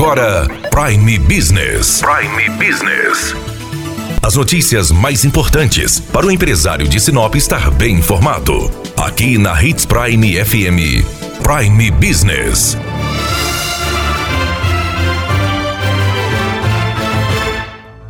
agora Prime Business. Prime Business. As notícias mais importantes para o empresário de Sinop estar bem informado. Aqui na Hits Prime FM. Prime Business.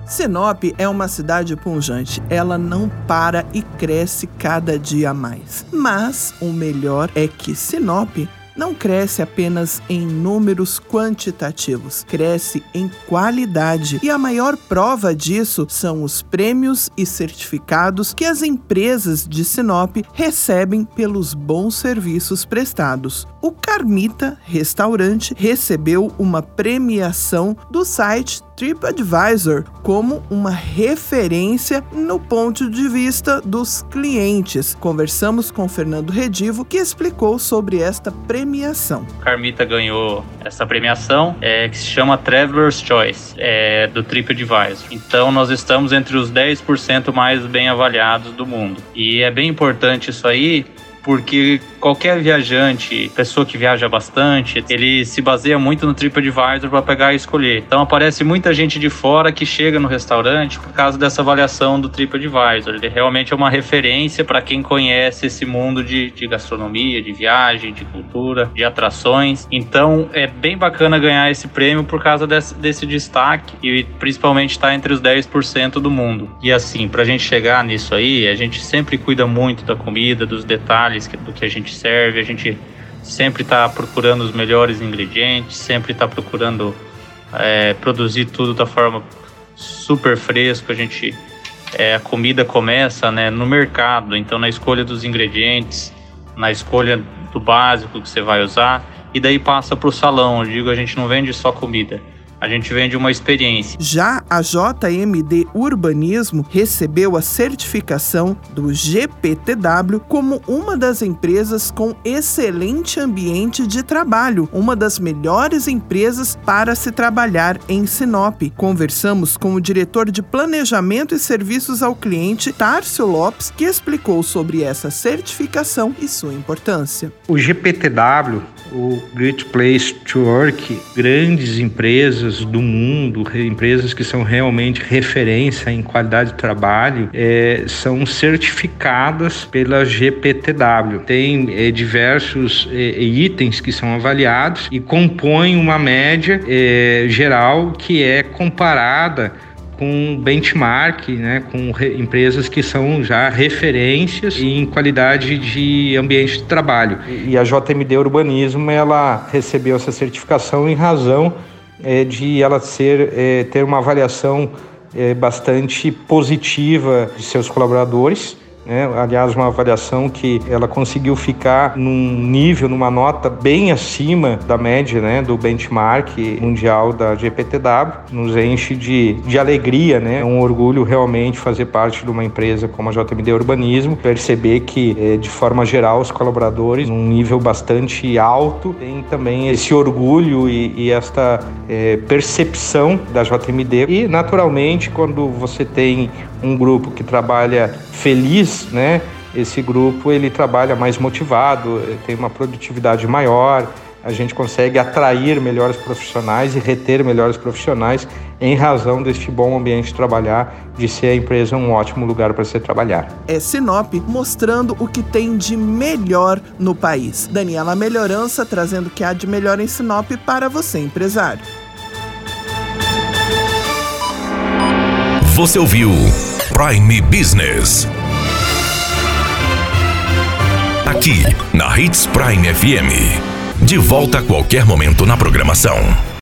Sinop é uma cidade pungente. Ela não para e cresce cada dia mais. Mas o melhor é que Sinop não cresce apenas em números quantitativos, cresce em qualidade. E a maior prova disso são os prêmios e certificados que as empresas de Sinop recebem pelos bons serviços prestados. O Carmita Restaurante recebeu uma premiação do site TripAdvisor como uma referência no ponto de vista dos clientes. Conversamos com Fernando Redivo, que explicou sobre esta premiação. Carmita ganhou essa premiação, é, que se chama Traveler's Choice, é, do TripAdvisor. Então, nós estamos entre os 10% mais bem avaliados do mundo. E é bem importante isso aí, porque qualquer viajante, pessoa que viaja bastante, ele se baseia muito no TripAdvisor para pegar e escolher. Então aparece muita gente de fora que chega no restaurante por causa dessa avaliação do TripAdvisor. Ele realmente é uma referência para quem conhece esse mundo de, de gastronomia, de viagem, de cultura, de atrações. Então é bem bacana ganhar esse prêmio por causa desse, desse destaque e principalmente estar tá entre os 10% do mundo. E assim, para a gente chegar nisso aí, a gente sempre cuida muito da comida, dos detalhes do que a gente serve, a gente sempre está procurando os melhores ingredientes, sempre está procurando é, produzir tudo da forma super fresca. A gente é, a comida começa né, no mercado, então na escolha dos ingredientes, na escolha do básico que você vai usar e daí passa para o salão. Eu digo, a gente não vende só comida. A gente vende uma experiência. Já a JMD Urbanismo recebeu a certificação do GPTW como uma das empresas com excelente ambiente de trabalho, uma das melhores empresas para se trabalhar em Sinop. Conversamos com o diretor de Planejamento e Serviços ao Cliente, Tárcio Lopes, que explicou sobre essa certificação e sua importância. O GPTW, o Great Place to Work, grandes empresas do mundo, empresas que são realmente referência em qualidade de trabalho, é, são certificadas pela GPTW. Tem é, diversos é, itens que são avaliados e compõem uma média é, geral que é comparada com benchmark, né, com empresas que são já referências em qualidade de ambiente de trabalho. E a JMD Urbanismo ela recebeu essa certificação em razão é, de ela ser, é, ter uma avaliação é, bastante positiva de seus colaboradores né? Aliás, uma avaliação que ela conseguiu ficar num nível, numa nota bem acima da média né? do benchmark mundial da GPTW, nos enche de, de alegria, né? É um orgulho realmente fazer parte de uma empresa como a JMD Urbanismo, perceber que, é, de forma geral, os colaboradores, num nível bastante alto, têm também esse orgulho e, e esta é, percepção da JMD. E, naturalmente, quando você tem um grupo que trabalha feliz, né? Esse grupo ele trabalha mais motivado, tem uma produtividade maior, a gente consegue atrair melhores profissionais e reter melhores profissionais em razão deste bom ambiente de trabalhar, de ser a empresa um ótimo lugar para se trabalhar. É Sinop mostrando o que tem de melhor no país. Daniela Melhorança trazendo o que há de melhor em Sinop para você, empresário. Você ouviu Prime Business. Aqui, na Hits Prime FM. De volta a qualquer momento na programação.